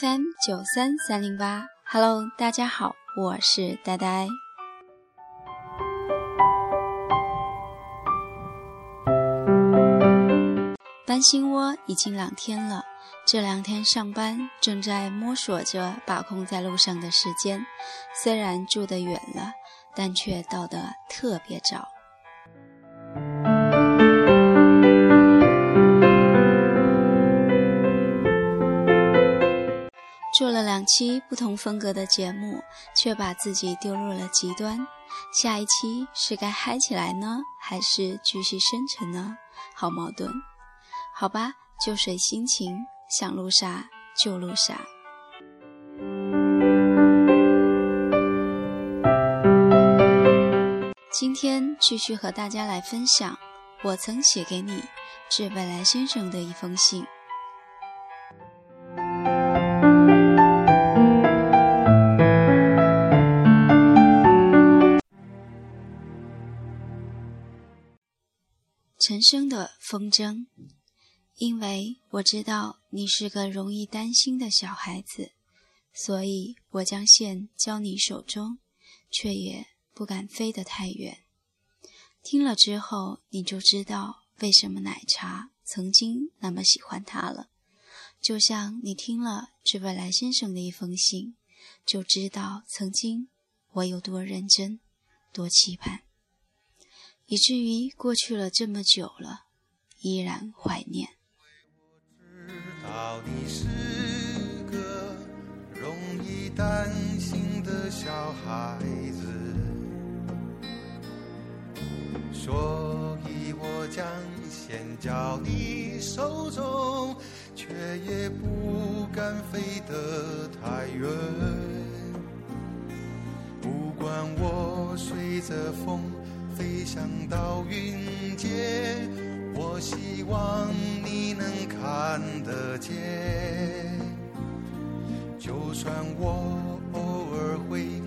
FM 九三三零八，Hello，大家好，我是呆呆。搬新窝已经两天了，这两天上班正在摸索着把控在路上的时间，虽然住得远了，但却到得特别早。两期不同风格的节目，却把自己丢入了极端。下一期是该嗨起来呢，还是继续深沉呢？好矛盾。好吧，就随心情，想录啥就录啥。今天继续和大家来分享我曾写给你致未来先生的一封信。人生的风筝。因为我知道你是个容易担心的小孩子，所以我将线交你手中，却也不敢飞得太远。听了之后，你就知道为什么奶茶曾经那么喜欢他了。就像你听了致未来先生的一封信，就知道曾经我有多认真，多期盼，以至于过去了这么久了，依然怀念。知道你是个容易担心的小孩子，所以我将线交你手中，却也不敢飞得太远。不管我随着风飞翔到云间。我希望你能看得见，就算我偶尔会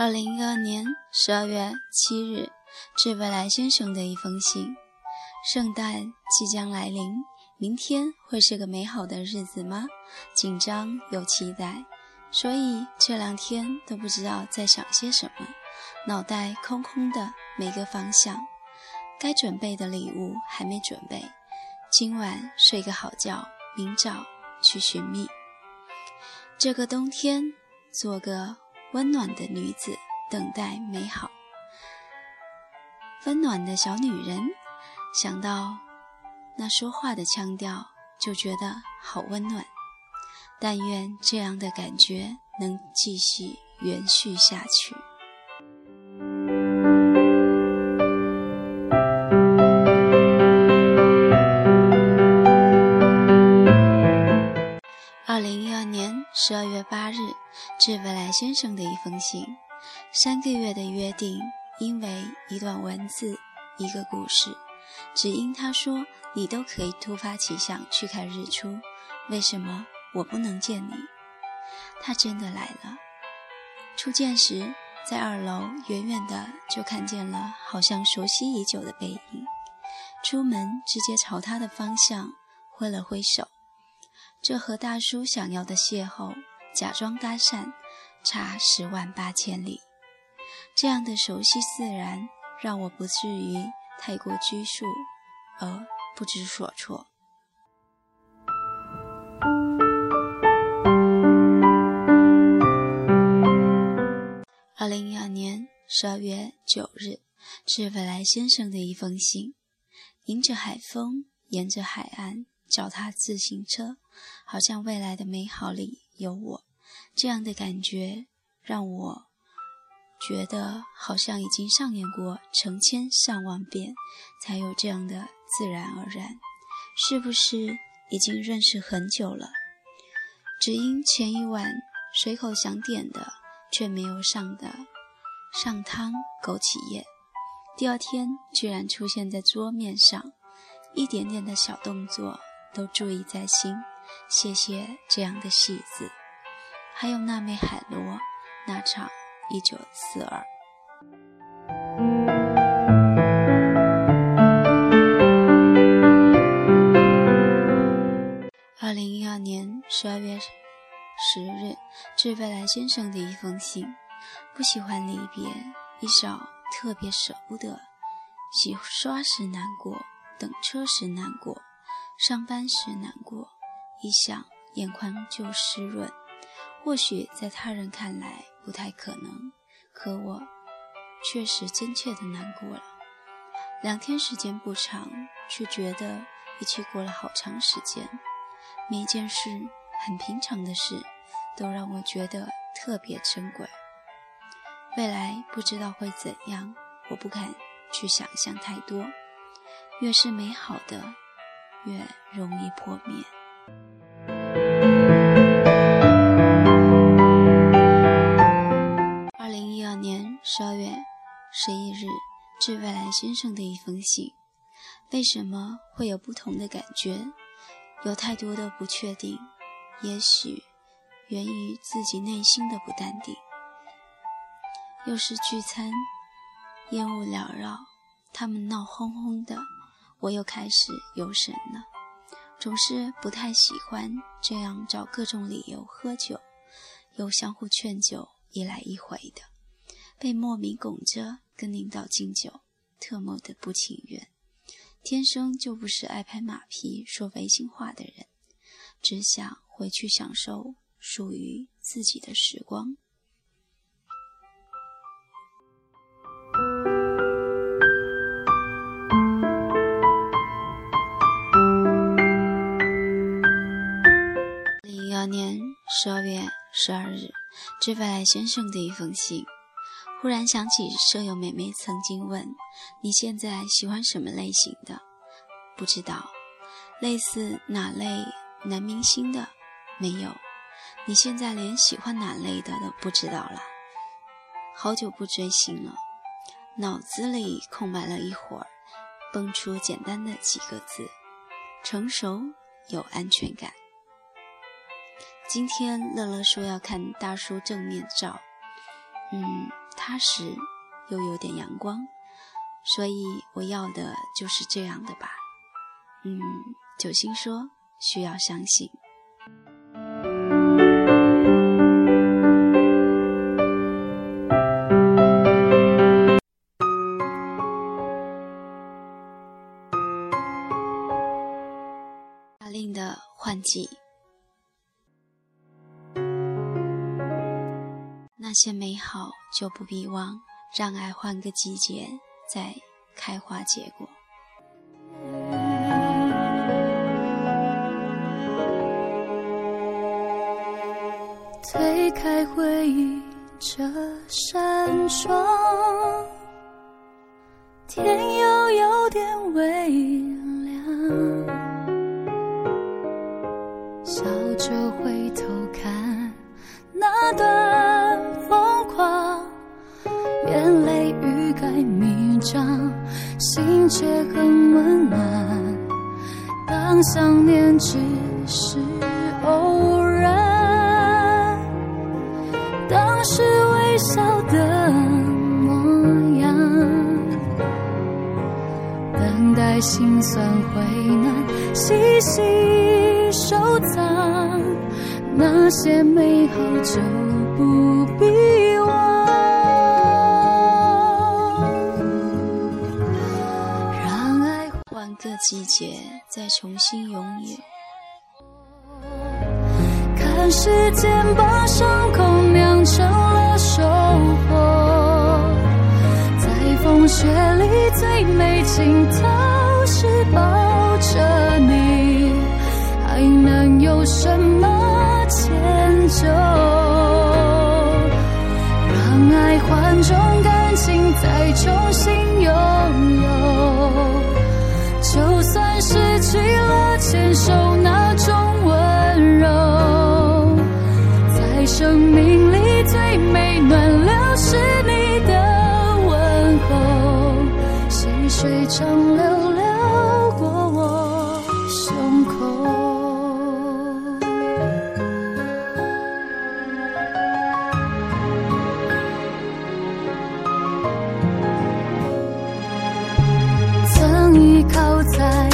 二零一二年十二月七日，致未来先生的一封信。圣诞即将来临，明天会是个美好的日子吗？紧张又期待，所以这两天都不知道在想些什么，脑袋空空的，没个方向。该准备的礼物还没准备，今晚睡个好觉，明早去寻觅。这个冬天，做个。温暖的女子等待美好，温暖的小女人想到那说话的腔调，就觉得好温暖。但愿这样的感觉能继续延续下去。先生的一封信，三个月的约定，因为一段文字，一个故事，只因他说你都可以突发奇想去看日出，为什么我不能见你？他真的来了。初见时，在二楼远远的就看见了好像熟悉已久的背影，出门直接朝他的方向挥了挥手，这和大叔想要的邂逅。假装搭讪，差十万八千里。这样的熟悉自然，让我不至于太过拘束而不知所措。二零一二年十二月九日，致未来先生的一封信。迎着海风，沿着海岸，脚踏自行车，好像未来的美好里。有我这样的感觉，让我觉得好像已经上演过成千上万遍，才有这样的自然而然。是不是已经认识很久了？只因前一晚随口想点的，却没有上的上汤枸杞叶，第二天居然出现在桌面上，一点点的小动作都注意在心。谢谢这样的戏子，还有那枚海螺，那场一九四二。二零一二年十二月十日，致未来先生的一封信。不喜欢离别，一少特别舍不得。洗刷时难过，等车时难过，上班时难过。一想，眼眶就湿润。或许在他人看来不太可能，可我确实真切的难过了。两天时间不长，却觉得一起过了好长时间。每一件事，很平常的事，都让我觉得特别珍贵。未来不知道会怎样，我不敢去想象太多。越是美好的，越容易破灭。致未来先生的一封信。为什么会有不同的感觉？有太多的不确定，也许源于自己内心的不淡定。又是聚餐，烟雾缭绕，他们闹哄哄的，我又开始游神了。总是不太喜欢这样找各种理由喝酒，又相互劝酒，一来一回的，被莫名拱着跟领导敬酒，特么的不情愿。天生就不是爱拍马屁、说违心话的人，只想回去享受属于自己的时光。二年十二月十二日，致未来先生的一封信。忽然想起舍友妹妹曾经问：“你现在喜欢什么类型的？”不知道，类似哪类男明星的？没有。你现在连喜欢哪类的都不知道了？好久不追星了，脑子里空白了一会儿，蹦出简单的几个字：成熟，有安全感。今天乐乐说要看大叔正面照，嗯，踏实，又有点阳光，所以我要的就是这样的吧。嗯，九星说需要相信。阿令的换季。那些美好就不必忘，让爱换个季节再开花结果。推开回忆这扇窗，天又有点微心却很温暖。当想念只是偶然，当时微笑的模样，等待心酸回暖，细细收藏那些美好就不必换个季节再重新拥有。看时间把伤口酿成了收获，在风雪里最美尽头是抱着你，还能有什么迁就？让爱换种感情再重新拥有，感受那种温柔。在生命里最美暖流是你的问候，细水长流流过我胸口。曾依靠在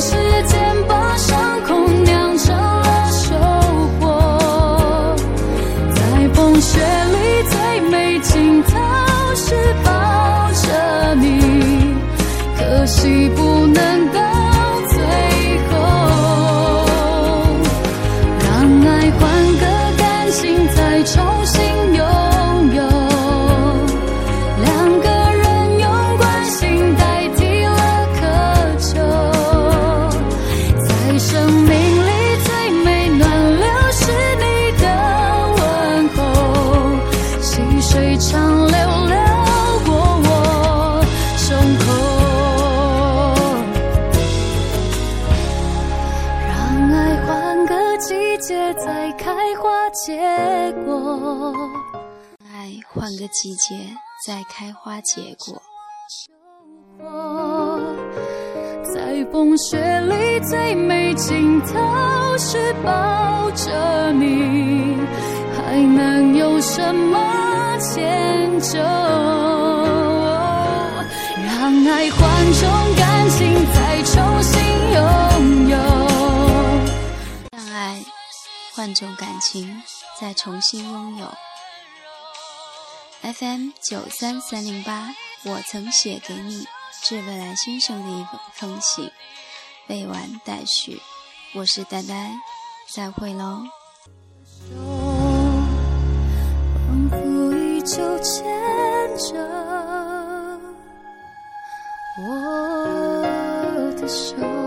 时间个季节在开花结果。在风雪里最美镜头是抱着你，还能有什么迁就？让爱换种感情再重新拥有。让爱换种感情再重新拥有。FM 九三三零八，我曾写给你致未来先生的一封信，未完待续。我是丹丹，再会喽。手，仿佛依旧牵着我的手。